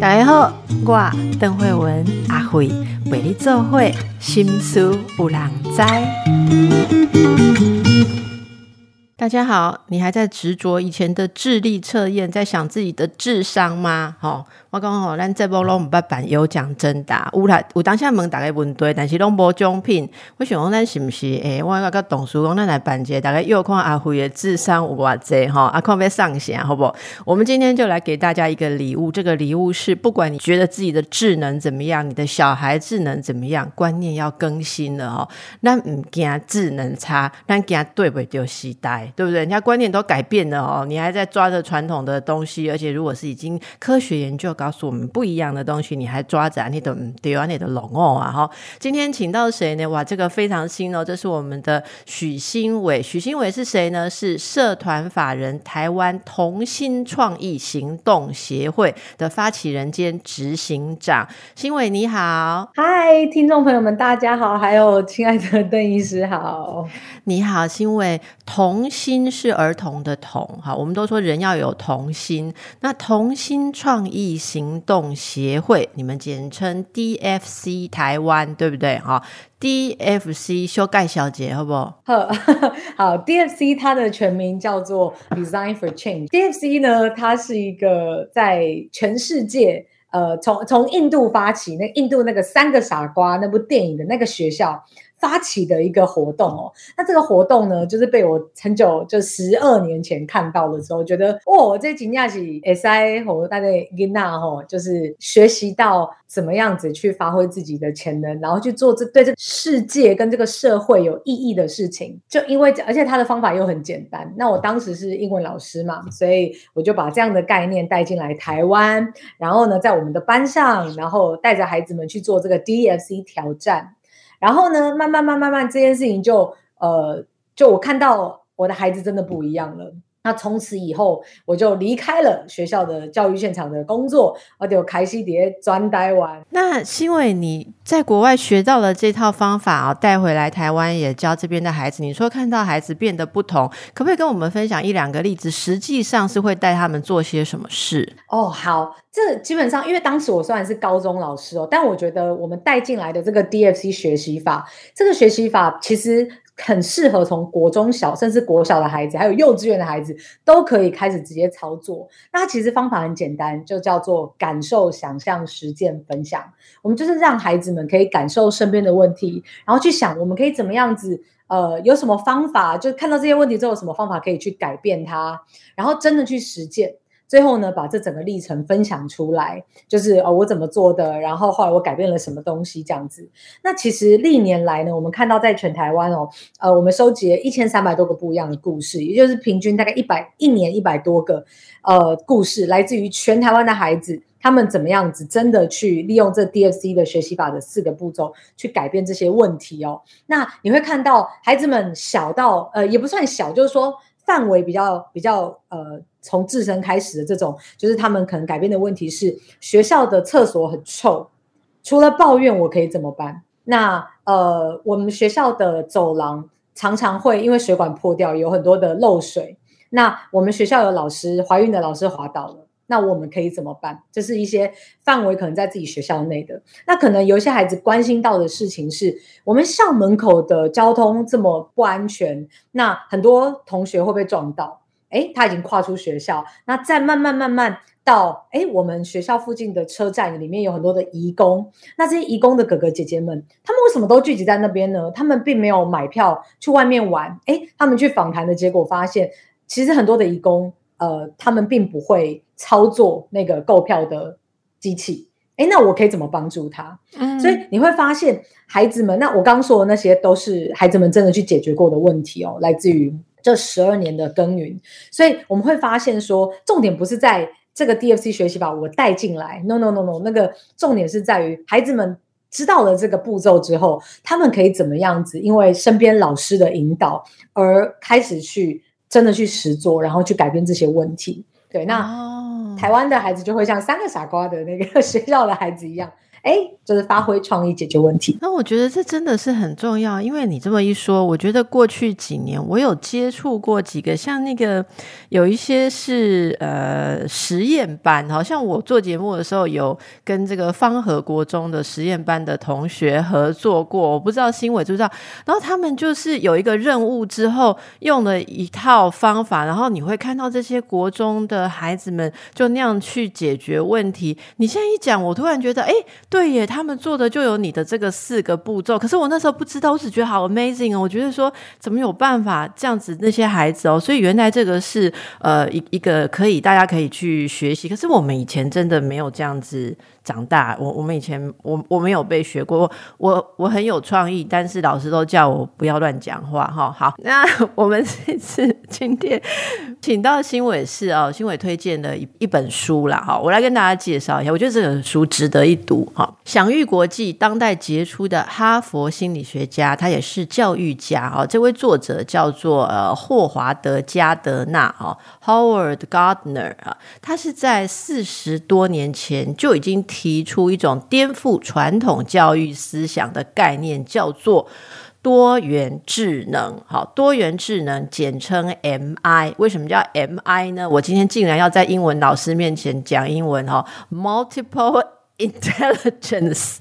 大家好，我邓慧文阿慧为你做会心思有人知。大家好，你还在执着以前的智力测验，在想自己的智商吗？吼、我讲吼，咱这波拢毋捌办有奖征答，有啦，有当下问大家问题，但是拢无奖品。我想讲，咱是毋是？诶、我甲董事讲，咱来办一个，大概又看阿辉的智商有偌济吼，啊，看要上下，好不？我们今天就来给大家一个礼物，这个礼物是不管你觉得自己的智能怎么样，你的小孩智能怎么样，观念要更新了哦。咱唔惊智能差，咱惊对不对时代，对不对？人家观念都改变了哦，你还在抓着传统的东西，而且如果是已经科学研究告诉我们不一样的东西，你还抓着，你的对啊，你的龙哦啊哈。今天请到谁呢？哇，这个非常新哦，这是我们的许新伟。许新伟是谁呢？是社团法人台湾同心创意行动协会的发起人兼执行长。新伟你好，嗨，听众朋友们，大家好，还有亲爱的邓医师好。你好，新伟。童心是儿童的童，哈，我们都说人要有童心。那童心创意行动协会，你们简称 DFC 台湾，对不对？哈，DFC 修盖小姐，好不好？好，好，DFC 它的全名叫做 Design for Change。DFC 呢，它是一个在全世界，呃，从从印度发起，那印度那个三个傻瓜那部电影的那个学校。发起的一个活动哦，那这个活动呢，就是被我很久就十二年前看到的时候，觉得哦，这惊讶是 SI 和大概 Gina，就是学习到怎么样子去发挥自己的潜能，然后去做这对这世界跟这个社会有意义的事情。就因为而且他的方法又很简单，那我当时是英文老师嘛，所以我就把这样的概念带进来台湾，然后呢，在我们的班上，然后带着孩子们去做这个 DFC 挑战。然后呢，慢慢、慢、慢慢，这件事情就呃，就我看到我的孩子真的不一样了。那从此以后，我就离开了学校的教育现场的工作，我开始碟专呆玩。那是因为你在国外学到了这套方法啊，带回来台湾也教这边的孩子。你说看到孩子变得不同，可不可以跟我们分享一两个例子？实际上是会带他们做些什么事？哦，好，这基本上因为当时我虽然是高中老师哦，但我觉得我们带进来的这个 DFC 学习法，这个学习法其实。很适合从国中小甚至国小的孩子，还有幼稚园的孩子都可以开始直接操作。那其实方法很简单，就叫做感受、想象、实践、分享。我们就是让孩子们可以感受身边的问题，然后去想我们可以怎么样子，呃，有什么方法，就看到这些问题之后，有什么方法可以去改变它，然后真的去实践。最后呢，把这整个历程分享出来，就是哦，我怎么做的，然后后来我改变了什么东西，这样子。那其实历年来呢，我们看到在全台湾哦，呃，我们收集了一千三百多个不一样的故事，也就是平均大概一百一年一百多个呃故事，来自于全台湾的孩子，他们怎么样子真的去利用这 DFC 的学习法的四个步骤去改变这些问题哦。那你会看到孩子们小到呃也不算小，就是说范围比较比较呃。从自身开始的这种，就是他们可能改变的问题是学校的厕所很臭，除了抱怨我可以怎么办？那呃，我们学校的走廊常常会因为水管破掉，有很多的漏水。那我们学校有老师怀孕的老师滑倒了，那我们可以怎么办？这是一些范围可能在自己学校内的。那可能有一些孩子关心到的事情是，我们校门口的交通这么不安全，那很多同学会被撞到。哎，他已经跨出学校，那再慢慢慢慢到哎，我们学校附近的车站里面有很多的义工，那这些义工的哥哥姐姐们，他们为什么都聚集在那边呢？他们并没有买票去外面玩，哎，他们去访谈的结果发现，其实很多的义工，呃，他们并不会操作那个购票的机器，哎，那我可以怎么帮助他？嗯，所以你会发现，孩子们，那我刚说的那些都是孩子们真的去解决过的问题哦，来自于。这十二年的耕耘，所以我们会发现说，重点不是在这个 DFC 学习法我带进来，no no no no，那个重点是在于孩子们知道了这个步骤之后，他们可以怎么样子？因为身边老师的引导而开始去真的去实做，然后去改变这些问题。对，那台湾的孩子就会像三个傻瓜的那个 学校的孩子一样。哎，就是发挥创意解决问题。那我觉得这真的是很重要，因为你这么一说，我觉得过去几年我有接触过几个，像那个有一些是呃实验班，好像我做节目的时候有跟这个方和国中的实验班的同学合作过，我不知道新伟知不知道。然后他们就是有一个任务之后，用了一套方法，然后你会看到这些国中的孩子们就那样去解决问题。你现在一讲，我突然觉得，哎。对耶，他们做的就有你的这个四个步骤，可是我那时候不知道，我只觉得好 amazing 哦！我觉得说怎么有办法这样子那些孩子哦，所以原来这个是呃一一个可以大家可以去学习，可是我们以前真的没有这样子。长大，我我们以前我我没有被学过，我我很有创意，但是老师都叫我不要乱讲话哈。好，那我们这次今天请到新伟是哦，新伟推荐的一一本书啦哈，我来跟大家介绍一下，我觉得这本书值得一读哈。享誉国际、当代杰出的哈佛心理学家，他也是教育家哦。这位作者叫做呃霍华德加德纳哈，Howard Gardner 啊，他是在四十多年前就已经。提出一种颠覆传统教育思想的概念，叫做多元智能。好，多元智能简称 MI。为什么叫 MI 呢？我今天竟然要在英文老师面前讲英文哈，multiple。Intelligence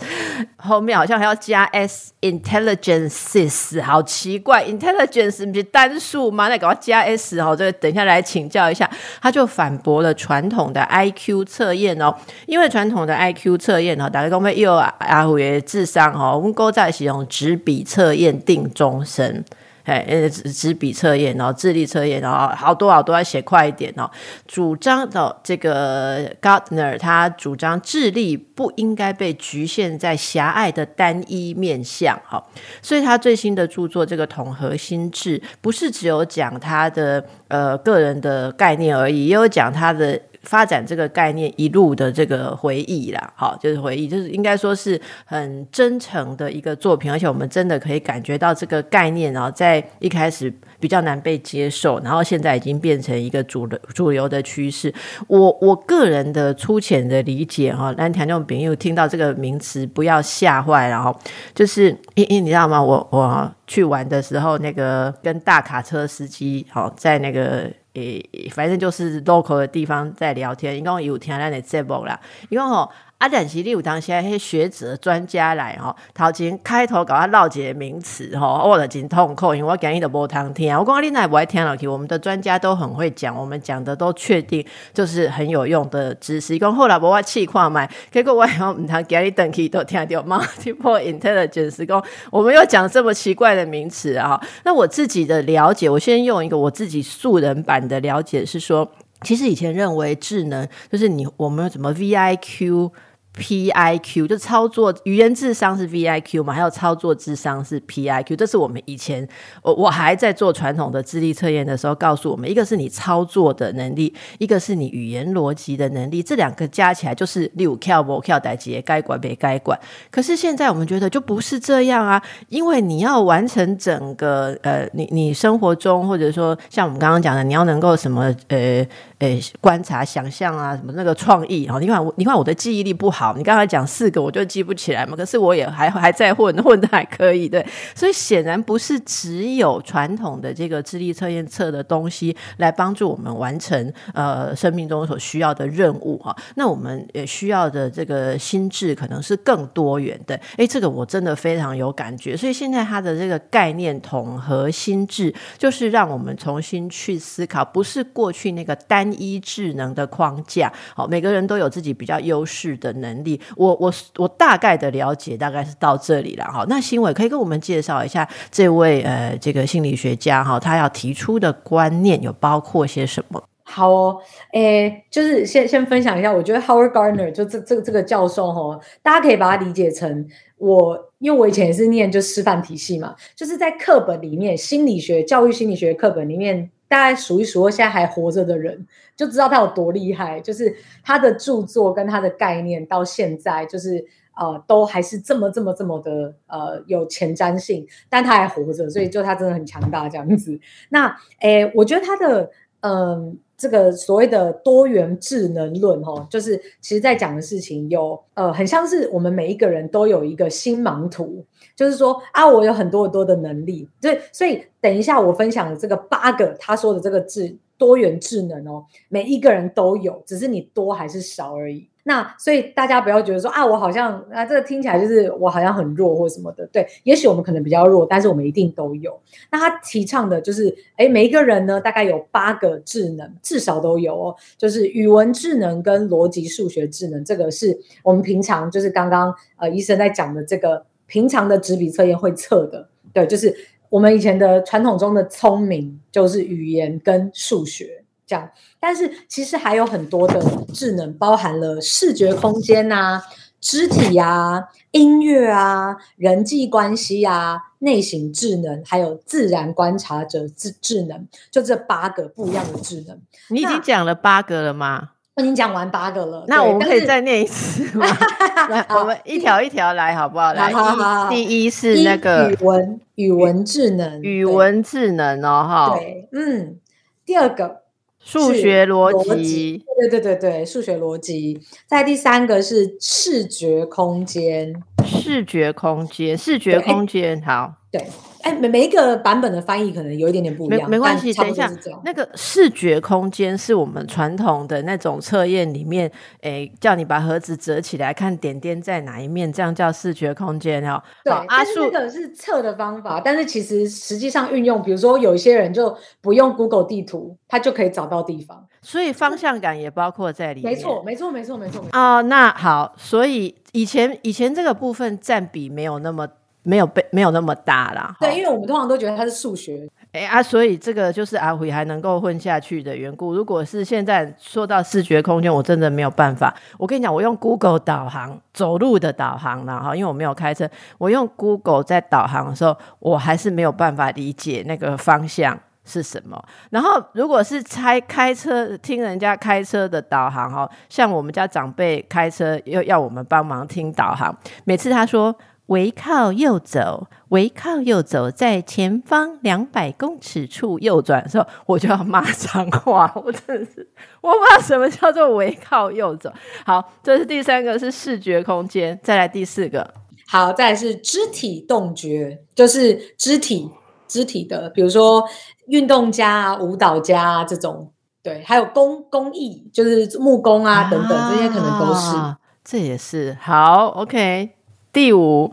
后面好像还要加 s，intelligences 好奇怪，intelligence 不是单数吗？那给我加 s 哦，这个等一下来请教一下。他就反驳了传统的 IQ 测验哦，因为传统的 IQ 测验哦，打个公会又啊阿虎爷智商哦，我们勾在使用纸笔测验定终身。哎，呃，纸笔测验，然后智力测验，然后好多好多要写快一点哦。主张的这个 Gardner，他主张智力不应该被局限在狭隘的单一面向，哈。所以他最新的著作《这个统合心智》，不是只有讲他的呃个人的概念而已，也有讲他的。发展这个概念一路的这个回忆啦，好，就是回忆，就是应该说是很真诚的一个作品，而且我们真的可以感觉到这个概念，然后在一开始比较难被接受，然后现在已经变成一个主流主流的趋势。我我个人的粗浅的理解哈，蓝田这种朋友听到这个名词不要吓坏，然后就是因因你知道吗？我我去玩的时候，那个跟大卡车司机好在那个。诶，反正就是 local 的地方在聊天，一共有听咱的节目啦，因为吼。啊，但是你有当现在迄学者专家来吼，头前开头搞他绕解名词吼，我的真痛苦，因为我讲伊都无通听。我讲你那不爱听落去，我们的专家都很会讲，我们讲的都确定就是很有用的知识。讲后来无我气看卖，结果我后唔 通讲你等去都听到 multiple intelligence，讲我们又讲这么奇怪的名词啊。那我自己的了解，我先用一个我自己素人版的了解是说，其实以前认为智能就是你我们怎么 V I Q P I Q 就操作语言智商是 V I Q 嘛，还有操作智商是 P I Q，这是我们以前我我还在做传统的智力测验的时候告诉我们，一个是你操作的能力，一个是你语言逻辑的能力，这两个加起来就是六 Q 不 Q 代级该管别该管。可是现在我们觉得就不是这样啊，因为你要完成整个呃，你你生活中或者说像我们刚刚讲的，你要能够什么呃。呃，观察、想象啊，什么那个创意哦？你看我，你看我的记忆力不好。好你刚才讲四个，我就记不起来嘛。可是我也还还在混，混的还可以。对，所以显然不是只有传统的这个智力测验测的东西来帮助我们完成呃生命中所需要的任务哈。那我们也需要的这个心智可能是更多元的。哎，这个我真的非常有感觉。所以现在它的这个概念统合心智，就是让我们重新去思考，不是过去那个单。一智能的框架，好，每个人都有自己比较优势的能能力。我我我大概的了解大概是到这里了，哈，那新伟可以跟我们介绍一下这位呃这个心理学家哈，他要提出的观念有包括些什么？好哦，诶，就是先先分享一下，我觉得 Howard Gardner 就这这个这个教授哈，大家可以把它理解成我，因为我以前也是念就师范体系嘛，就是在课本里面心理学教育心理学课本里面。大概数一数二，现在还活着的人，就知道他有多厉害。就是他的著作跟他的概念，到现在就是呃，都还是这么这么这么的呃有前瞻性。但他还活着，所以就他真的很强大这样子。那诶，我觉得他的嗯，这个所谓的多元智能论，哈，就是其实在讲的事情有，呃，很像是我们每一个人都有一个星盲图，就是说啊，我有很多很多的能力，对，所以等一下我分享的这个八个他说的这个智多元智能哦，每一个人都有，只是你多还是少而已。那所以大家不要觉得说啊，我好像啊，这个听起来就是我好像很弱或什么的。对，也许我们可能比较弱，但是我们一定都有。那他提倡的就是，哎，每一个人呢，大概有八个智能，至少都有哦。就是语文智能跟逻辑数学智能，这个是我们平常就是刚刚呃医生在讲的这个平常的纸笔测验会测的。对，就是我们以前的传统中的聪明，就是语言跟数学。这样，但是其实还有很多的智能，包含了视觉空间呐、肢体啊、音乐啊、人际关系啊、内省智能，还有自然观察者智智能，就这八个不一样的智能。你已经讲了八个了吗？我已经讲完八个了。那我们可以再念一次 吗？来，我们一条一条来，好不好？来，第一是那个语文语文智能，语文智能哦，哈。对，嗯，第二个。数学逻辑，对对对对，数学逻辑。在第三个是视觉空间，视觉空间，视觉空间，好，对。哎，每每一个版本的翻译可能有一点点不一样，没关系。等一下，那个视觉空间是我们传统的那种测验里面，哎，叫你把盒子折起来看点点在哪一面，这样叫视觉空间哦。对，阿树这个是测的方法，但是其实实际上运用，比如说有一些人就不用 Google 地图，他就可以找到地方，所以方向感也包括在里面。没错，没错，没错，没错。哦，那好，所以以前以前这个部分占比没有那么。没有被没有那么大啦，对，因为我们通常都觉得它是数学，哎啊，所以这个就是阿辉还能够混下去的缘故。如果是现在说到视觉空间，我真的没有办法。我跟你讲，我用 Google 导航走路的导航啦哈，因为我没有开车，我用 Google 在导航的时候，我还是没有办法理解那个方向是什么。然后如果是开开车听人家开车的导航哈，像我们家长辈开车要要我们帮忙听导航，每次他说。围靠右走，围靠右走，在前方两百公尺处右转的时候，我就要骂脏话。我真的是，我不知道什么叫做围靠右走。好，这是第三个，是视觉空间。再来第四个，好，再来是肢体动觉，就是肢体肢体的，比如说运动家、舞蹈家这种，对，还有工工艺，就是木工啊等等，这些可能都是。这也是好，OK。第五，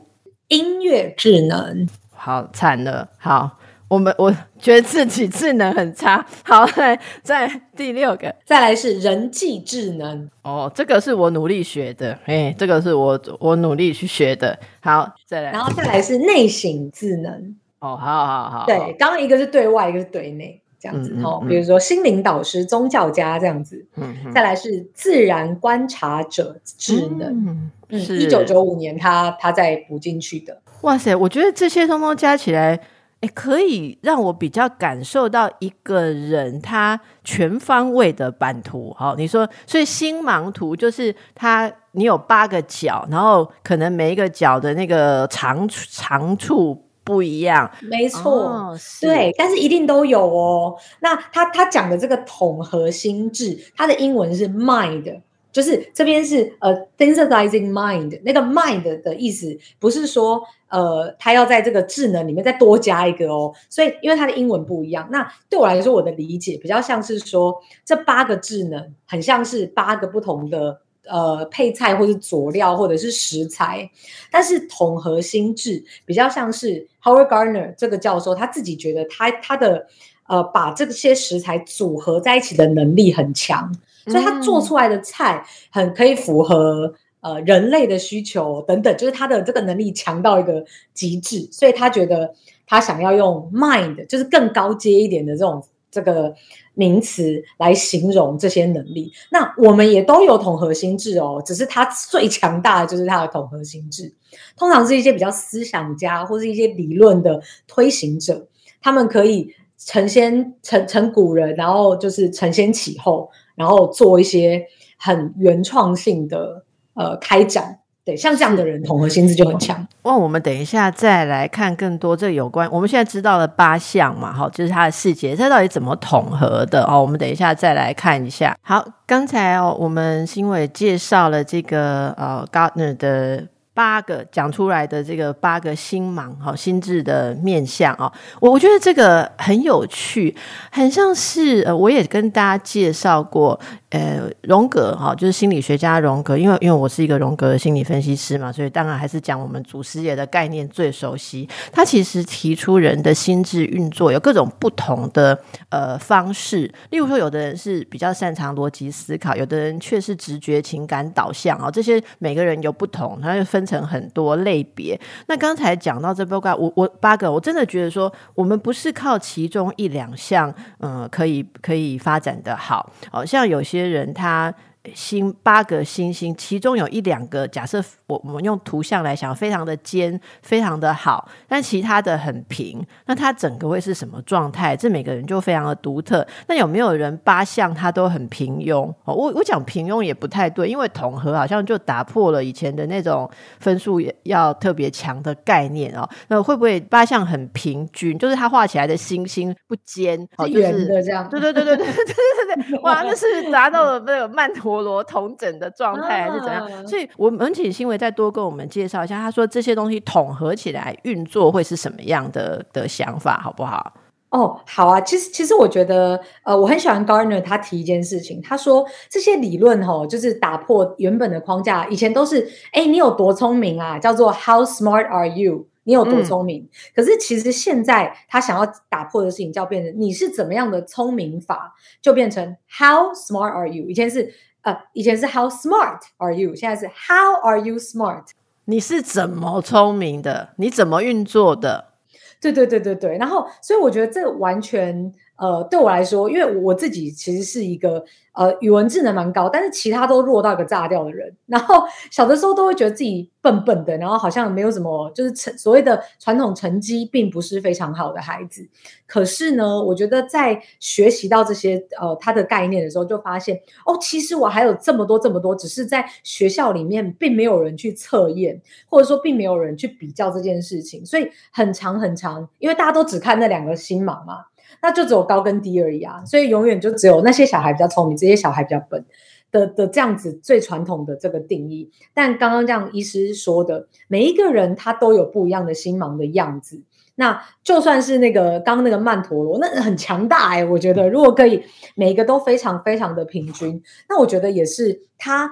音乐智能，好惨了。好，我们我觉得自己智能很差。好，来再第六个，再来是人际智能。哦，这个是我努力学的。哎，这个是我我努力去学的。好，再来，然后再来是内省智能。哦，好好好。对，刚刚一个是对外，一个是对内。这样子哦，比如说心灵导师、宗教家这样子，嗯再来是自然观察者智能，嗯，一九九五年他他在补进去的。哇塞，我觉得这些通通加起来，哎，可以让我比较感受到一个人他全方位的版图。好，你说，所以星芒图就是他，你有八个角，然后可能每一个角的那个长长处。不一样，没错，对，但是一定都有哦。那他他讲的这个统合心智，它的英文是 mind，就是这边是呃 synthesizing mind，那个 mind 的意思不是说呃他要在这个智能里面再多加一个哦。所以因为它的英文不一样，那对我来说我的理解比较像是说这八个智能很像是八个不同的。呃，配菜或者佐料或者是食材，但是统合心智比较像是 Howard Gardner 这个教授他自己觉得他他的呃把这些食材组合在一起的能力很强，所以他做出来的菜很可以符合呃人类的需求等等，就是他的这个能力强到一个极致，所以他觉得他想要用 mind 就是更高阶一点的这种这个。名词来形容这些能力，那我们也都有统合心智哦，只是他最强大的就是他的统合心智。通常是一些比较思想家或是一些理论的推行者，他们可以承先承承古人，然后就是承先启后，然后做一些很原创性的呃开展。对，像这样的人，统合心智就很强。哇，我们等一下再来看更多这有关。我们现在知道了八项嘛，哈，就是它的细节，它到底怎么统合的哦？我们等一下再来看一下。好，刚才哦，我们新伟介绍了这个呃，Gardner 的。八个讲出来的这个八个心盲哈心智的面相啊，我我觉得这个很有趣，很像是呃，我也跟大家介绍过。呃，荣格哈，就是心理学家荣格，因为因为我是一个荣格的心理分析师嘛，所以当然还是讲我们祖师爷的概念最熟悉。他其实提出人的心智运作有各种不同的呃方式，例如说，有的人是比较擅长逻辑思考，有的人却是直觉情感导向啊，这些每个人有不同，他就分分成很多类别。那刚才讲到这八个，我我八个，我真的觉得说，我们不是靠其中一两项，嗯，可以可以发展的好，好像有。些人他。星八个星星，其中有一两个，假设我我们用图像来想，非常的尖，非常的好，但其他的很平，那它整个会是什么状态？这每个人就非常的独特。那有没有人八项他都很平庸？哦，我我讲平庸也不太对，因为统合好像就打破了以前的那种分数要特别强的概念哦。那会不会八项很平均？就是他画起来的星星不尖，是圆的这样？对对对对对对对对对，哇，那是达到了那个曼陀。陀螺同整的状态还是怎样？所以，我们请新维再多跟我们介绍一下。他说这些东西统合起来运作会是什么样的的想法，好不好？哦，好啊。其实，其实我觉得，呃，我很喜欢 Gardner 他提一件事情。他说这些理论哈，就是打破原本的框架。以前都是，哎，你有多聪明啊？叫做 How smart are you？你有多聪明？可是其实现在他想要打破的事情，叫变成你是怎么样的聪明法，就变成 How smart are you？以前是。呃，以前是 How smart are you？现在是 How are you smart？你是怎么聪明的？你怎么运作的？对对对对对。然后，所以我觉得这完全。呃，对我来说，因为我自己其实是一个呃语文智能蛮高，但是其他都弱到一个炸掉的人。然后小的时候都会觉得自己笨笨的，然后好像没有什么，就是成所谓的传统成绩并不是非常好的孩子。可是呢，我觉得在学习到这些呃他的概念的时候，就发现哦，其实我还有这么多这么多，只是在学校里面并没有人去测验，或者说并没有人去比较这件事情，所以很长很长，因为大家都只看那两个星芒嘛。那就只有高跟低而已啊，所以永远就只有那些小孩比较聪明，这些小孩比较笨的的这样子最传统的这个定义。但刚刚这样医师说的，每一个人他都有不一样的心盲的样子。那就算是那个刚刚那个曼陀罗，那很强大哎，我觉得如果可以每一个都非常非常的平均，那我觉得也是他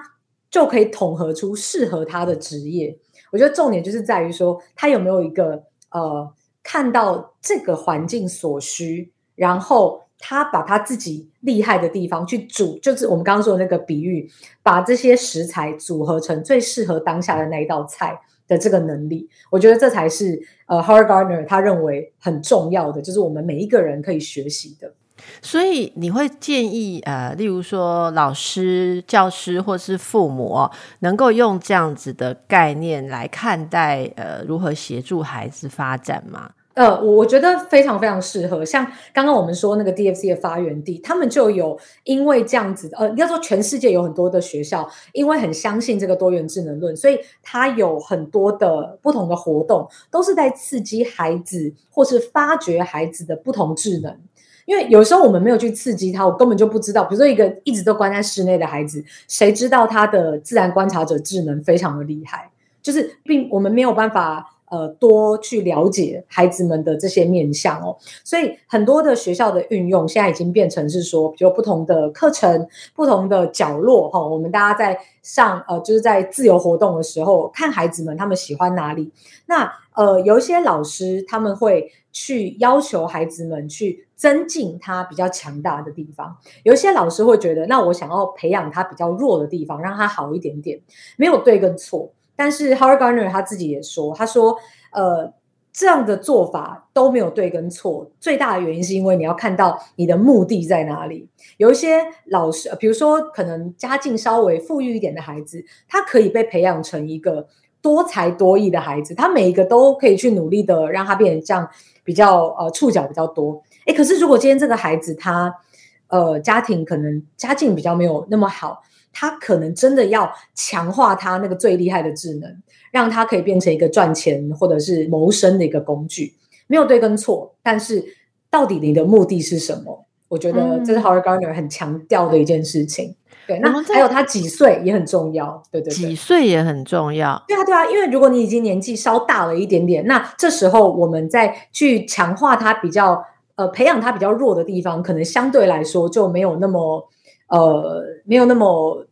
就可以统合出适合他的职业。我觉得重点就是在于说他有没有一个呃看到这个环境所需。然后他把他自己厉害的地方去煮，就是我们刚刚说的那个比喻，把这些食材组合成最适合当下的那一道菜的这个能力，我觉得这才是呃 h a r Gardner 他认为很重要的，就是我们每一个人可以学习的。所以你会建议呃，例如说老师、教师或是父母，能够用这样子的概念来看待呃，如何协助孩子发展吗？呃，我我觉得非常非常适合。像刚刚我们说那个 DFC 的发源地，他们就有因为这样子，呃，应该说全世界有很多的学校，因为很相信这个多元智能论，所以它有很多的不同的活动，都是在刺激孩子或是发掘孩子的不同智能。因为有时候我们没有去刺激他，我根本就不知道。比如说一个一直都关在室内的孩子，谁知道他的自然观察者智能非常的厉害？就是并我们没有办法。呃，多去了解孩子们的这些面向哦，所以很多的学校的运用现在已经变成是说，比如不同的课程、不同的角落哈，我们大家在上呃，就是在自由活动的时候，看孩子们他们喜欢哪里。那呃，有一些老师他们会去要求孩子们去增进他比较强大的地方，有一些老师会觉得，那我想要培养他比较弱的地方，让他好一点点，没有对跟错。但是 Howard Gardner 他自己也说，他说，呃，这样的做法都没有对跟错，最大的原因是因为你要看到你的目的在哪里。有一些老师，比如说可能家境稍微富裕一点的孩子，他可以被培养成一个多才多艺的孩子，他每一个都可以去努力的让他变成这样比较呃触角比较多。诶，可是如果今天这个孩子他呃家庭可能家境比较没有那么好。他可能真的要强化他那个最厉害的智能，让他可以变成一个赚钱或者是谋生的一个工具。没有对跟错，但是到底你的目的是什么？我觉得这是 Howard Gardner 很强调的一件事情。对，那还有他几岁也很重要。对对，几岁也很重要。对啊，对啊，因为如果你已经年纪稍大了一点点，那这时候我们再去强化他比较呃培养他比较弱的地方，可能相对来说就没有那么呃没有那么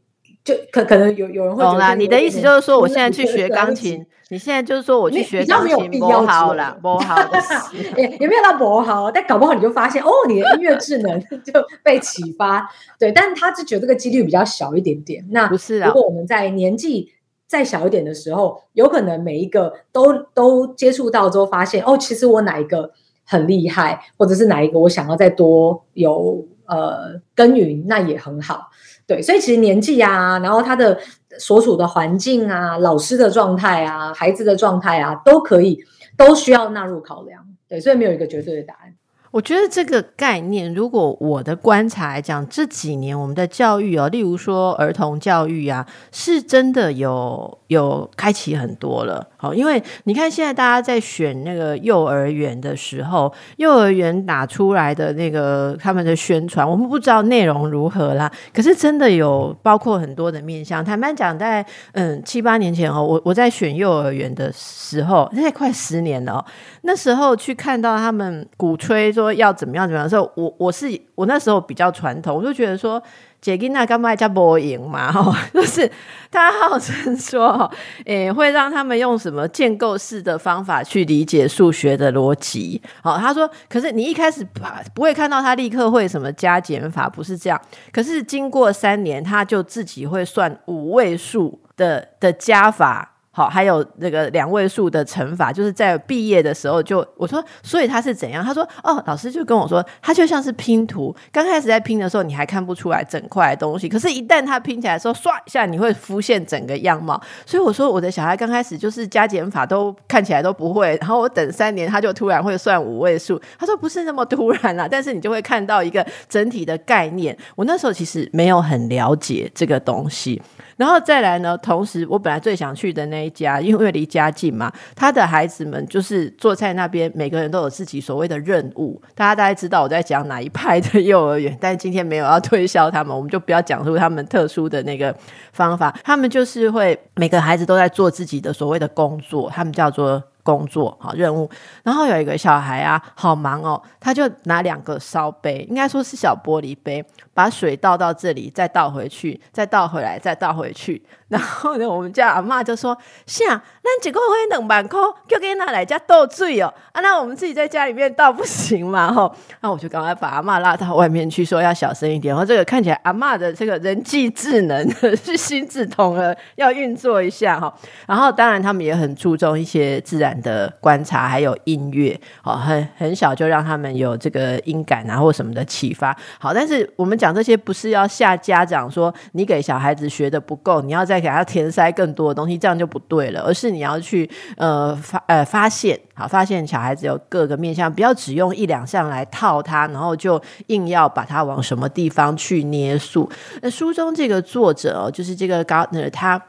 就可可能有有人会懂啦。你的意思就是说，我现在去学钢琴。你现在就是说我去学钢琴，不好了，不好 也也没有到不好，但搞不好你就发现哦，你的音乐智能 就被启发。对，但是他是觉得这个几率比较小一点点。那不是啊？如果我们在年纪再小一点的时候，有可能每一个都都接触到之后，发现哦，其实我哪一个很厉害，或者是哪一个我想要再多有呃耕耘，那也很好。对，所以其实年纪啊，然后他的所处的环境啊，老师的状态啊，孩子的状态啊，都可以都需要纳入考量。对，所以没有一个绝对的答案。我觉得这个概念，如果我的观察来讲，这几年我们的教育哦，例如说儿童教育啊，是真的有有开启很多了。好，因为你看现在大家在选那个幼儿园的时候，幼儿园打出来的那个他们的宣传，我们不知道内容如何啦。可是真的有包括很多的面向。坦白讲，在嗯七八年前哦，我我在选幼儿园的时候，现在快十年了哦。那时候去看到他们鼓吹说要怎么样怎么样的时候，我我是我那时候比较传统，我就觉得说，杰金娜干嘛加波赢嘛？哈，就是他号称说，诶，会让他们用什么建构式的方法去理解数学的逻辑。好，他说，可是你一开始不不会看到他立刻会什么加减法，不是这样。可是经过三年，他就自己会算五位数的的加法。好，还有那个两位数的乘法，就是在毕业的时候就我说，所以他是怎样？他说，哦，老师就跟我说，他就像是拼图，刚开始在拼的时候你还看不出来整块东西，可是，一旦他拼起来的时候，唰一下你会浮现整个样貌。所以我说，我的小孩刚开始就是加减法都看起来都不会，然后我等三年他就突然会算五位数。他说不是那么突然啦，但是你就会看到一个整体的概念。我那时候其实没有很了解这个东西。然后再来呢？同时，我本来最想去的那一家，因为离家近嘛，他的孩子们就是坐在那边，每个人都有自己所谓的任务。大家大概知道我在讲哪一派的幼儿园，但今天没有要推销他们，我们就不要讲出他们特殊的那个 方法。他们就是会每个孩子都在做自己的所谓的工作，他们叫做工作好任务。然后有一个小孩啊，好忙哦，他就拿两个烧杯，应该说是小玻璃杯。把水倒到这里，再倒回去，再倒回来，再倒回去。然后呢，我们家阿妈就说：“是啊那几个会两万块，就给拿来家倒水哦。”啊，那我们自己在家里面倒不行嘛？吼，那我就赶快把阿妈拉到外面去，说要小声一点。然后这个看起来阿妈的这个人际智能 是心智通了，要运作一下哈。然后当然他们也很注重一些自然的观察，还有音乐哦，很很小就让他们有这个音感啊或什么的启发。好，但是我们讲。讲这些不是要吓家长说你给小孩子学的不够，你要再给他填塞更多的东西，这样就不对了。而是你要去呃发呃发现，好发现小孩子有各个面向，不要只用一两项来套他，然后就硬要把他往什么地方去捏塑。那书中这个作者哦，就是这个 Gardner，他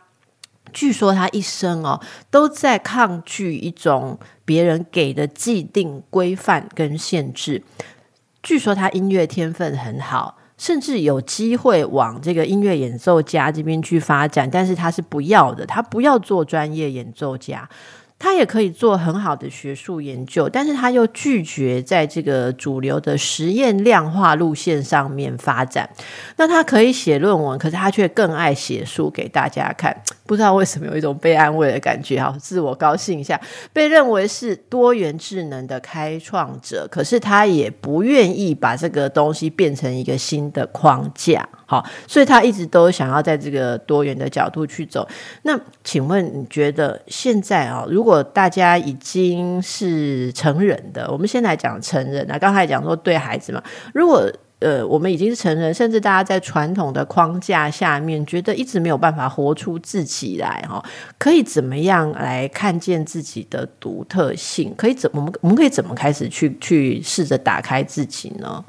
据说他一生哦都在抗拒一种别人给的既定规范跟限制。据说他音乐天分很好。甚至有机会往这个音乐演奏家这边去发展，但是他是不要的，他不要做专业演奏家。他也可以做很好的学术研究，但是他又拒绝在这个主流的实验量化路线上面发展。那他可以写论文，可是他却更爱写书给大家看。不知道为什么有一种被安慰的感觉，哈，自我高兴一下。被认为是多元智能的开创者，可是他也不愿意把这个东西变成一个新的框架。好，所以他一直都想要在这个多元的角度去走。那请问，你觉得现在啊，如果大家已经是成人的，我们先来讲成人啊，刚才讲说对孩子嘛，如果呃我们已经是成人，甚至大家在传统的框架下面，觉得一直没有办法活出自己来哈，可以怎么样来看见自己的独特性？可以怎我们我们可以怎么开始去去试着打开自己呢？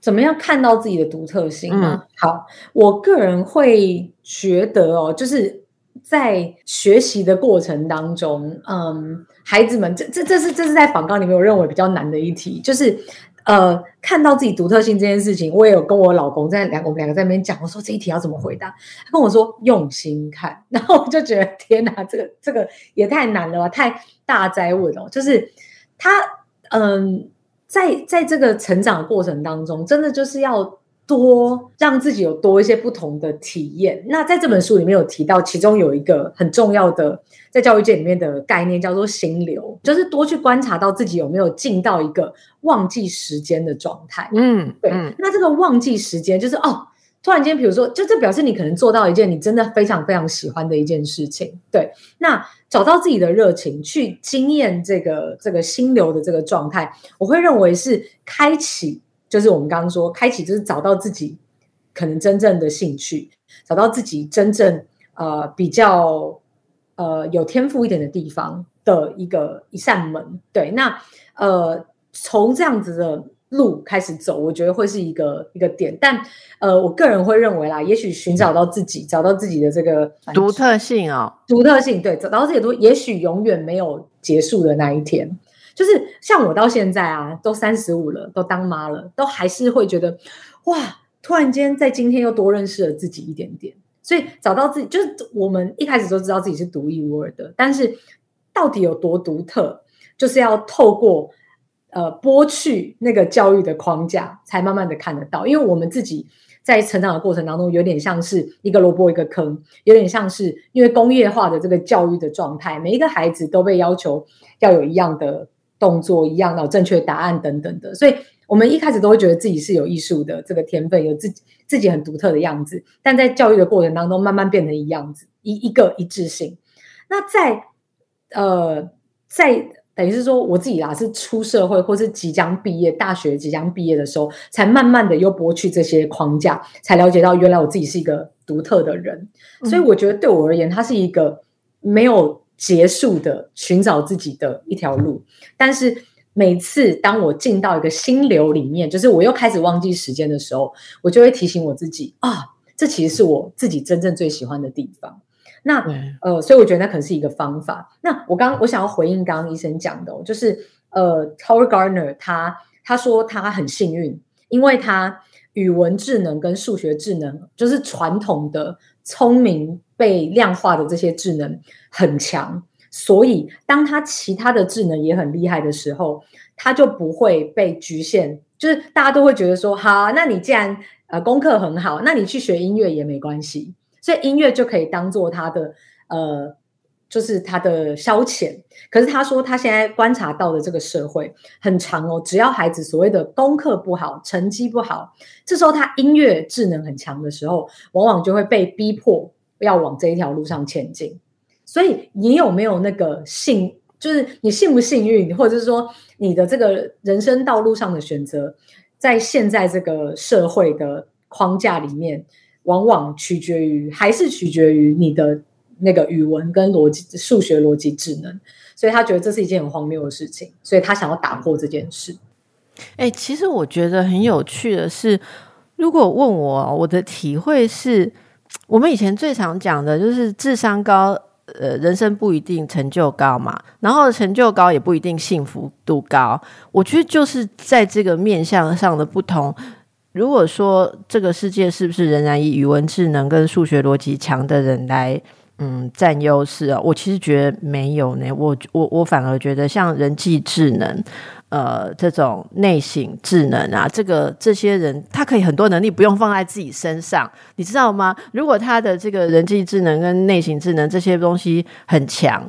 怎么样看到自己的独特性呢？好，我个人会觉得哦，就是在学习的过程当中，嗯，孩子们，这这这是这是在访纲里面我认为比较难的一题，就是呃，看到自己独特性这件事情，我也有跟我老公在两我们两个在那边讲，我说这一题要怎么回答？他跟我说用心看，然后我就觉得天哪，这个这个也太难了吧，太大灾问哦，就是他嗯。在在这个成长的过程当中，真的就是要多让自己有多一些不同的体验。那在这本书里面有提到，其中有一个很重要的在教育界里面的概念，叫做心流，就是多去观察到自己有没有进到一个忘记时间的状态。嗯，对。那这个忘记时间，就是哦。突然间，比如说，就这表示你可能做到一件你真的非常非常喜欢的一件事情，对。那找到自己的热情，去经验这个这个心流的这个状态，我会认为是开启，就是我们刚刚说开启，就是找到自己可能真正的兴趣，找到自己真正呃比较呃有天赋一点的地方的一个一扇门。对，那呃从这样子的。路开始走，我觉得会是一个一个点，但呃，我个人会认为啦，也许寻找到自己，找到自己的这个独特性哦，独特性，对，找到这些都也许永远没有结束的那一天。就是像我到现在啊，都三十五了，都当妈了，都还是会觉得哇，突然间在今天又多认识了自己一点点。所以找到自己，就是我们一开始都知道自己是独一无二的，但是到底有多独特，就是要透过。呃，剥去那个教育的框架，才慢慢的看得到。因为我们自己在成长的过程当中，有点像是一个萝卜一个坑，有点像是因为工业化的这个教育的状态，每一个孩子都被要求要有一样的动作、一样的正确答案等等的。所以，我们一开始都会觉得自己是有艺术的这个天分，有自己自己很独特的样子。但在教育的过程当中，慢慢变成一样子，一一个一致性。那在呃，在。等于是说，我自己啦，是出社会或是即将毕业，大学即将毕业的时候，才慢慢的又剥去这些框架，才了解到原来我自己是一个独特的人。所以我觉得对我而言，它是一个没有结束的寻找自己的一条路。但是每次当我进到一个心流里面，就是我又开始忘记时间的时候，我就会提醒我自己啊，这其实是我自己真正最喜欢的地方。那呃，所以我觉得那可能是一个方法。那我刚我想要回应刚刚医生讲的，就是呃，Howard Gardner 他他说他很幸运，因为他语文智能跟数学智能，就是传统的聪明被量化的这些智能很强，所以当他其他的智能也很厉害的时候，他就不会被局限。就是大家都会觉得说，好，那你既然呃功课很好，那你去学音乐也没关系。所以音乐就可以当做他的呃，就是他的消遣。可是他说，他现在观察到的这个社会很长哦，只要孩子所谓的功课不好、成绩不好，这时候他音乐智能很强的时候，往往就会被逼迫要往这一条路上前进。所以你有没有那个幸，就是你幸不幸运，或者是说你的这个人生道路上的选择，在现在这个社会的框架里面？往往取决于，还是取决于你的那个语文跟逻辑、数学逻辑智能，所以他觉得这是一件很荒谬的事情，所以他想要打破这件事。哎，其实我觉得很有趣的是，如果问我，我的体会是，我们以前最常讲的就是智商高，呃，人生不一定成就高嘛，然后成就高也不一定幸福度高。我觉得就是在这个面向上的不同。如果说这个世界是不是仍然以语文智能跟数学逻辑强的人来嗯占优势啊？我其实觉得没有呢。我我我反而觉得像人际智能。呃，这种内省智能啊，这个这些人他可以很多能力不用放在自己身上，你知道吗？如果他的这个人际智能跟内省智能这些东西很强，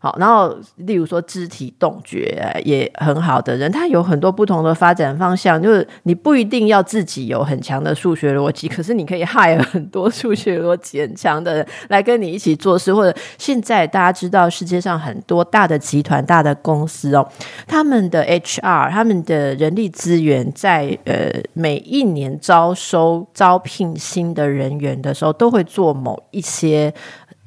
好，然后例如说肢体动觉也很好的人，他有很多不同的发展方向。就是你不一定要自己有很强的数学逻辑，可是你可以 害很多数学逻辑很强的人来跟你一起做事。或者现在大家知道世界上很多大的集团、大的公司哦，他们的 H HR 他们的人力资源在呃每一年招收招聘新的人员的时候，都会做某一些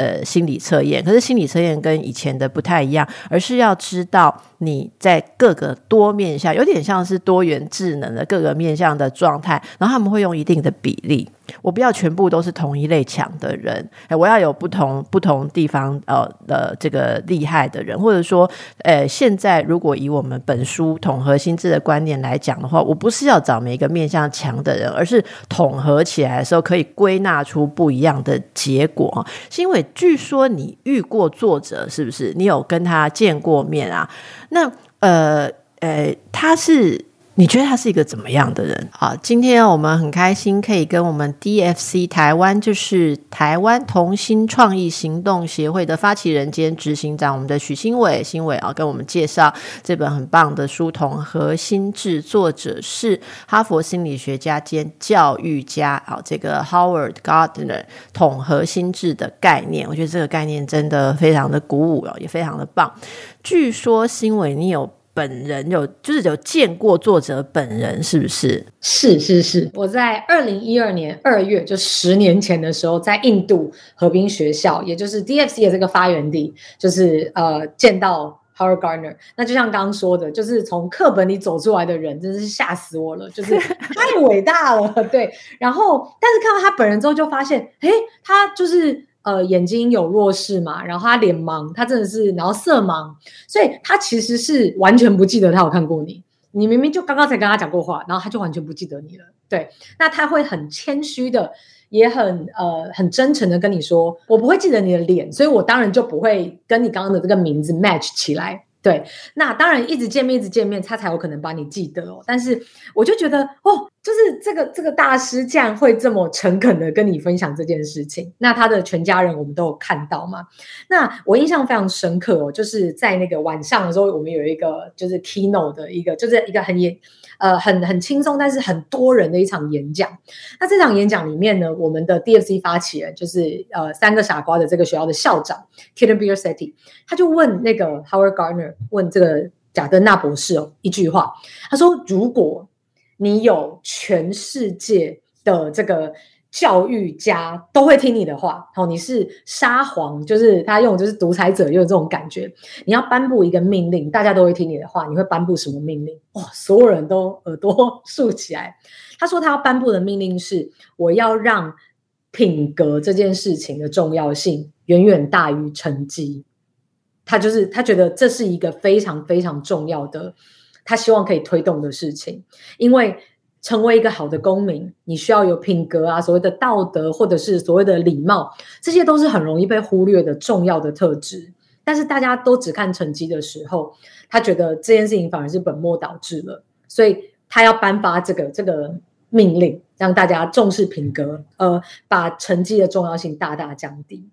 呃心理测验，可是心理测验跟以前的不太一样，而是要知道你在各个多面向，有点像是多元智能的各个面向的状态，然后他们会用一定的比例。我不要全部都是同一类强的人，哎，我要有不同不同地方呃的这个厉害的人，或者说，呃，现在如果以我们本书统合心智的观念来讲的话，我不是要找每一个面向强的人，而是统合起来的时候可以归纳出不一样的结果。是因为据说你遇过作者，是不是？你有跟他见过面啊？那呃呃，他是。你觉得他是一个怎么样的人？好，今天我们很开心可以跟我们 DFC 台湾，就是台湾同心创意行动协会的发起人兼执行长，我们的许新伟，新伟啊，跟我们介绍这本很棒的书《统合心智》，作者是哈佛心理学家兼教育家啊，这个 Howard Gardner 统合心智的概念，我觉得这个概念真的非常的鼓舞哦，也非常的棒。据说新伟，你有。本人有就是有见过作者本人，是不是？是是是，我在二零一二年二月，就十年前的时候，在印度河滨学校，也就是 DFC 的这个发源地，就是呃见到 Howard Gardner。那就像刚刚说的，就是从课本里走出来的人，真是吓死我了，就是 太伟大了。对，然后但是看到他本人之后，就发现，诶，他就是。呃，眼睛有弱视嘛，然后他脸盲，他真的是，然后色盲，所以他其实是完全不记得他有看过你。你明明就刚刚才跟他讲过话，然后他就完全不记得你了。对，那他会很谦虚的，也很呃很真诚的跟你说，我不会记得你的脸，所以我当然就不会跟你刚刚的这个名字 match 起来。对，那当然一直见面，一直见面，他才有可能把你记得哦。但是我就觉得，哦，就是这个这个大师竟然会这么诚恳的跟你分享这件事情。那他的全家人我们都有看到嘛？那我印象非常深刻哦，就是在那个晚上的时候，我们有一个就是 keynote 的一个，就是一个很严。呃，很很轻松，但是很多人的一场演讲。那这场演讲里面呢，我们的 DFC 发起人就是呃三个傻瓜的这个学校的校长 Kitten b e r s e t t i 他就问那个 Howard Gardner 问这个贾德纳博士哦一句话，他说：如果你有全世界的这个。教育家都会听你的话，哦，你是沙皇，就是他用就是独裁者，有这种感觉。你要颁布一个命令，大家都会听你的话，你会颁布什么命令？哇，所有人都耳朵竖起来。他说他要颁布的命令是：我要让品格这件事情的重要性远远大于成绩。他就是他觉得这是一个非常非常重要的，他希望可以推动的事情，因为。成为一个好的公民，你需要有品格啊，所谓的道德或者是所谓的礼貌，这些都是很容易被忽略的重要的特质。但是大家都只看成绩的时候，他觉得这件事情反而是本末倒置了，所以他要颁发这个这个命令，让大家重视品格，呃，把成绩的重要性大大降低。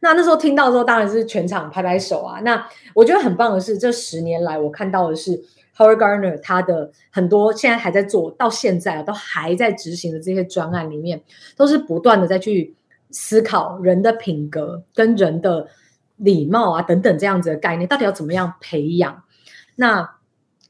那那时候听到之后，当然是全场拍拍手啊。那我觉得很棒的是，这十年来我看到的是。Howard Gardner 他的很多现在还在做到现在啊，都还在执行的这些专案里面，都是不断的在去思考人的品格跟人的礼貌啊等等这样子的概念，到底要怎么样培养？那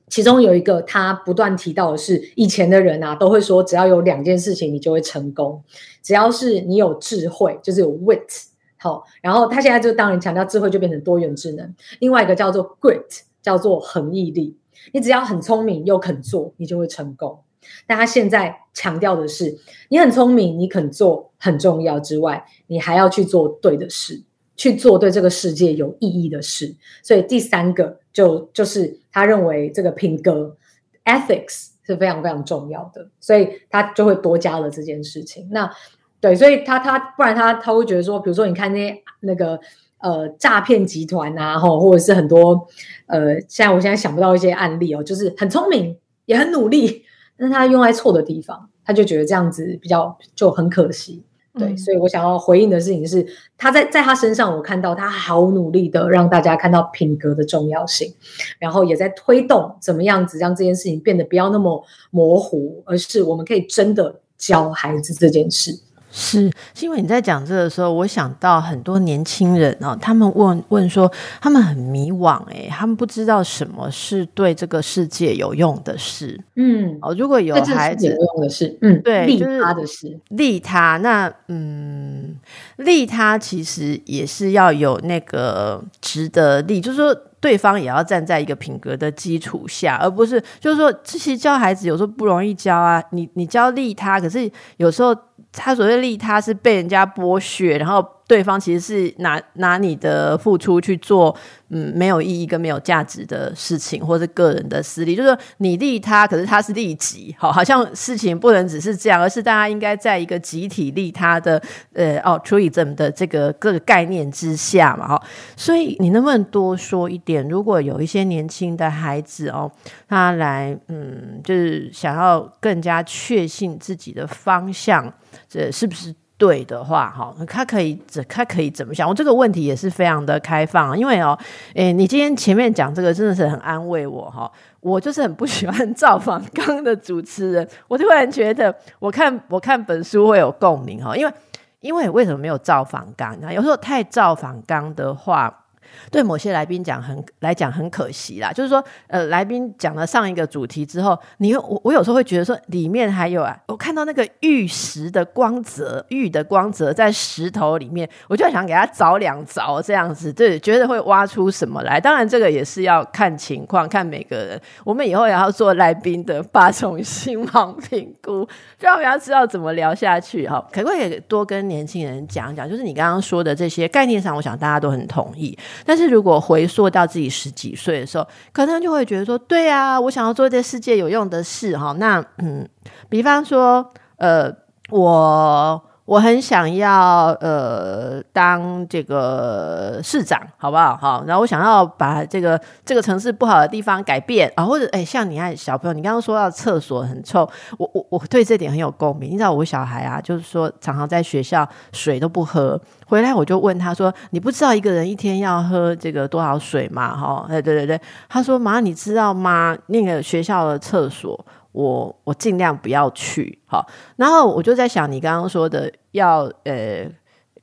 其中有一个他不断提到的是，以前的人啊都会说，只要有两件事情你就会成功，只要是你有智慧，就是有 wit 好，然后他现在就当然强调智慧就变成多元智能，另外一个叫做 grit，叫做恒毅力。你只要很聪明又肯做，你就会成功。但他现在强调的是，你很聪明，你肯做很重要之外，你还要去做对的事，去做对这个世界有意义的事。所以第三个就就是他认为这个品格 ethics 是非常非常重要的，所以他就会多加了这件事情。那对，所以他他不然他他会觉得说，比如说你看那些那个。呃，诈骗集团啊，吼，或者是很多，呃，现在我现在想不到一些案例哦，就是很聪明，也很努力，但是他用在错的地方，他就觉得这样子比较就很可惜，对，所以我想要回应的事情是，他在在他身上，我看到他好努力的让大家看到品格的重要性，然后也在推动怎么样子让这件事情变得不要那么模糊，而是我们可以真的教孩子这件事。是，是因为你在讲这个时候，我想到很多年轻人哦，他们问问说，他们很迷惘，哎，他们不知道什么是对这个世界有用的事。嗯，哦，如果有孩子有用的事，嗯，对，利他的事，利他，那嗯，利他其实也是要有那个值得利，就是说对方也要站在一个品格的基础下，而不是就是说，其实教孩子有时候不容易教啊。你你教利他，可是有时候他所谓利他是被人家剥削，然后。对方其实是拿拿你的付出去做，嗯，没有意义跟没有价值的事情，或者个人的私利，就是你利他，可是他是利己，好，好像事情不能只是这样，而是大家应该在一个集体利他的，呃，哦，truism 的这个各个概念之下嘛，哈，所以你能不能多说一点？如果有一些年轻的孩子哦，他来，嗯，就是想要更加确信自己的方向，这是不是？对的话，哈，他可以怎他可以怎么想？我这个问题也是非常的开放，因为哦，诶，你今天前面讲这个真的是很安慰我哈。我就是很不喜欢造访刚的主持人，我突然觉得我看我看本书会有共鸣哈，因为因为为什么没有造访刚？有时候太造访刚的话。对某些来宾讲很来讲很可惜啦，就是说，呃，来宾讲了上一个主题之后，你我我有时候会觉得说，里面还有啊，我看到那个玉石的光泽，玉的光泽在石头里面，我就想给他凿两凿这样子，对，觉得会挖出什么来。当然，这个也是要看情况，看每个人。我们以后也要做来宾的八重心网评估，让我们要知道怎么聊下去哈。可不可以多跟年轻人讲讲？就是你刚刚说的这些概念上，我想大家都很同意。但是如果回溯到自己十几岁的时候，可能就会觉得说，对啊，我想要做这世界有用的事哈。那嗯，比方说，呃，我。我很想要呃当这个市长，好不好？好，然后我想要把这个这个城市不好的地方改变啊，或者哎，像你看小朋友，你刚刚说到厕所很臭，我我我对这点很有共鸣。你知道我小孩啊，就是说常常在学校水都不喝，回来我就问他说：“你不知道一个人一天要喝这个多少水吗？”哈，哎，对对对，他说：“妈，你知道吗？那个学校的厕所。”我我尽量不要去，好，然后我就在想你刚刚说的要呃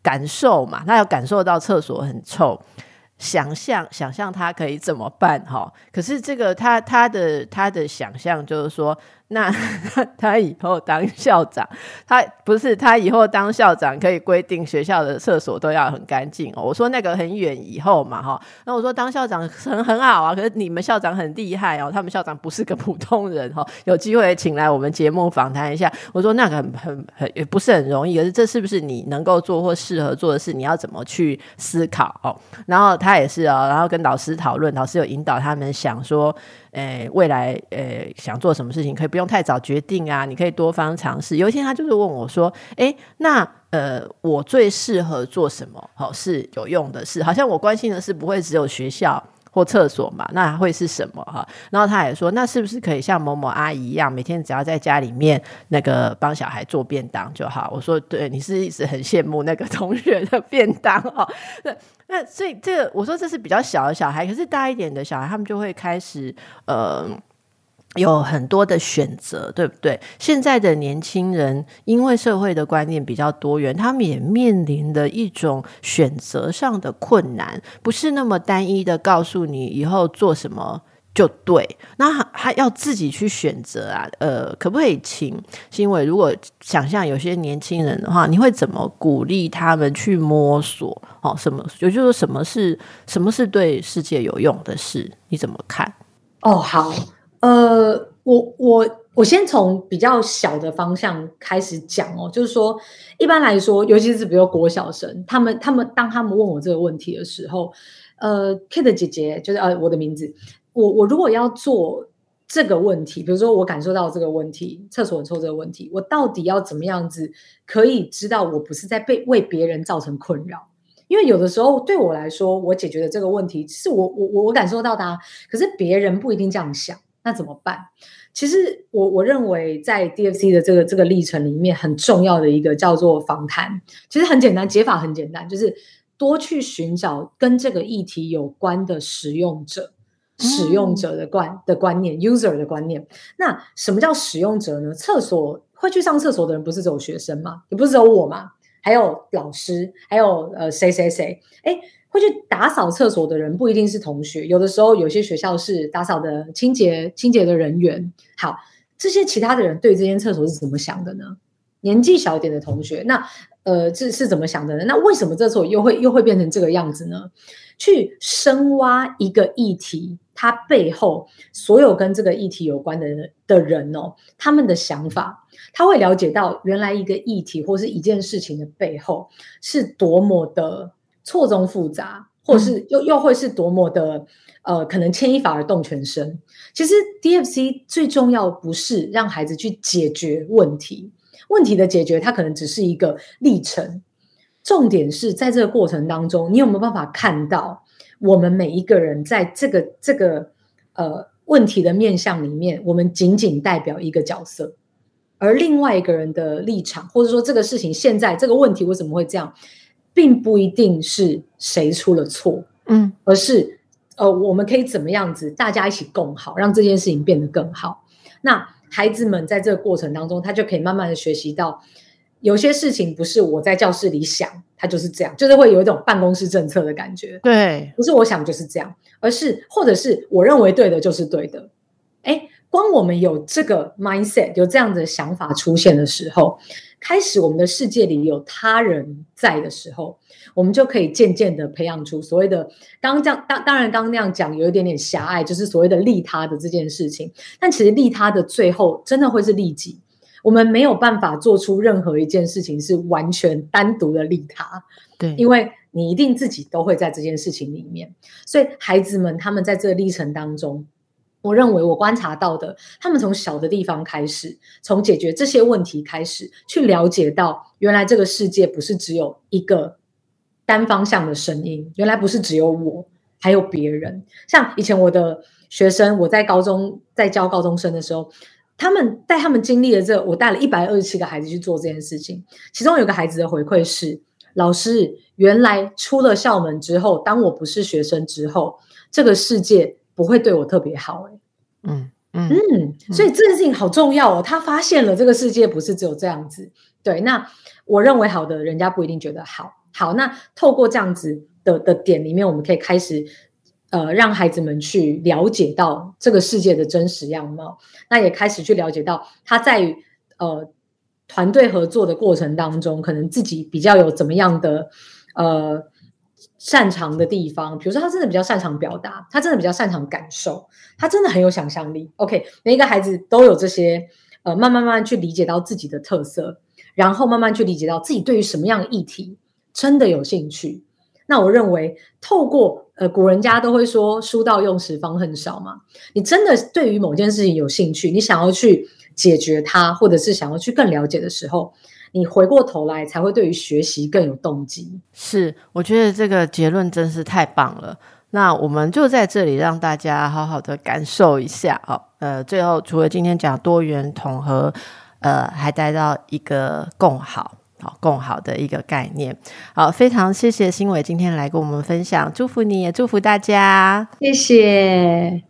感受嘛，那要感受到厕所很臭，想象想象他可以怎么办哈？可是这个他他的他的想象就是说。那 他以后当校长，他不是他以后当校长可以规定学校的厕所都要很干净哦。我说那个很远以后嘛哈，那我说当校长很很好啊，可是你们校长很厉害哦，他们校长不是个普通人哈，有机会请来我们节目访谈一下。我说那个很很很也不是很容易，可是这是不是你能够做或适合做的事？你要怎么去思考哦？然后他也是哦，然后跟老师讨论，老师有引导他们想说。诶，未来诶，想做什么事情可以不用太早决定啊？你可以多方尝试。有一天，他就是问我说：“诶，那呃，我最适合做什么？好是有用的事，好像我关心的是不会只有学校。”或厕所嘛，那会是什么哈？然后他也说，那是不是可以像某某阿姨一样，每天只要在家里面那个帮小孩做便当就好？我说，对，你是一直很羡慕那个同学的便当哈。那那所以这个，我说这是比较小的小孩，可是大一点的小孩，他们就会开始呃。有很多的选择，对不对？现在的年轻人因为社会的观念比较多元，他们也面临的一种选择上的困难，不是。那么单一的告诉你以后做什么就对，那还要自己去选择啊。呃，可不可以请新伟？如果想象有些年轻人的话，你会怎么鼓励他们去摸索？哦，什么？也就是。说，什么是。什么是。对世界有用的事？你怎么看？哦，好。呃，我我我先从比较小的方向开始讲哦，就是说，一般来说，尤其是比如国小生，他们他们当他们问我这个问题的时候，呃，Kate 姐姐就是呃我的名字，我我如果要做这个问题，比如说我感受到这个问题，厕所很臭这个问题，我到底要怎么样子可以知道我不是在被为别人造成困扰？因为有的时候对我来说，我解决的这个问题是我我我我感受到的，可是别人不一定这样想。那怎么办？其实我我认为在 DFC 的这个这个历程里面，很重要的一个叫做访谈。其实很简单，解法很简单，就是多去寻找跟这个议题有关的使用者、使用者的观的观念、user 的观念。那什么叫使用者呢？厕所会去上厕所的人不是只有学生吗？也不是只有我嘛？还有老师，还有呃谁谁谁？哎。会去打扫厕所的人不一定是同学，有的时候有些学校是打扫的清洁清洁的人员。好，这些其他的人对这间厕所是怎么想的呢？年纪小一点的同学，那呃，这是怎么想的呢？那为什么这时候又会又会变成这个样子呢？去深挖一个议题，它背后所有跟这个议题有关的人的人哦，他们的想法，他会了解到原来一个议题或是一件事情的背后是多么的错综复杂，或是又又会是多么的呃，可能牵一发而动全身。其实 DFC 最重要不是让孩子去解决问题，问题的解决它可能只是一个历程。重点是在这个过程当中，你有没有办法看到我们每一个人在这个这个呃问题的面向里面，我们仅仅代表一个角色，而另外一个人的立场，或者说这个事情现在这个问题为什么会这样，并不一定是谁出了错，嗯，而是呃我们可以怎么样子大家一起共好，让这件事情变得更好。那孩子们在这个过程当中，他就可以慢慢的学习到。有些事情不是我在教室里想，他就是这样，就是会有一种办公室政策的感觉。对，不是我想就是这样，而是或者是我认为对的就是对的。哎，光我们有这个 mindset，有这样的想法出现的时候，开始我们的世界里有他人在的时候，我们就可以渐渐的培养出所谓的刚刚这样当当然刚刚那样讲有一点点狭隘，就是所谓的利他的这件事情。但其实利他的最后真的会是利己。我们没有办法做出任何一件事情是完全单独的利他，对，因为你一定自己都会在这件事情里面。所以孩子们他们在这个历程当中，我认为我观察到的，他们从小的地方开始，从解决这些问题开始，去了解到原来这个世界不是只有一个单方向的声音，原来不是只有我，还有别人。像以前我的学生，我在高中在教高中生的时候。他们带他们经历了这，我带了一百二十七个孩子去做这件事情。其中有个孩子的回馈是：老师，原来出了校门之后，当我不是学生之后，这个世界不会对我特别好。哎，嗯嗯嗯，所以这件事情好重要哦。他发现了这个世界不是只有这样子。对，那我认为好的，人家不一定觉得好。好，那透过这样子的的点里面，我们可以开始。呃，让孩子们去了解到这个世界的真实样貌，那也开始去了解到他在呃团队合作的过程当中，可能自己比较有怎么样的呃擅长的地方。比如说，他真的比较擅长表达，他真的比较擅长感受，他真的很有想象力。OK，每一个孩子都有这些呃，慢慢慢慢去理解到自己的特色，然后慢慢去理解到自己对于什么样的议题真的有兴趣。那我认为，透过呃古人家都会说“书到用时方恨少”嘛。你真的对于某件事情有兴趣，你想要去解决它，或者是想要去更了解的时候，你回过头来才会对于学习更有动机。是，我觉得这个结论真是太棒了。那我们就在这里让大家好好的感受一下哦。呃，最后除了今天讲多元统合，呃，还带到一个共好。好，更好的一个概念。好，非常谢谢新伟今天来跟我们分享，祝福你也祝福大家，谢谢。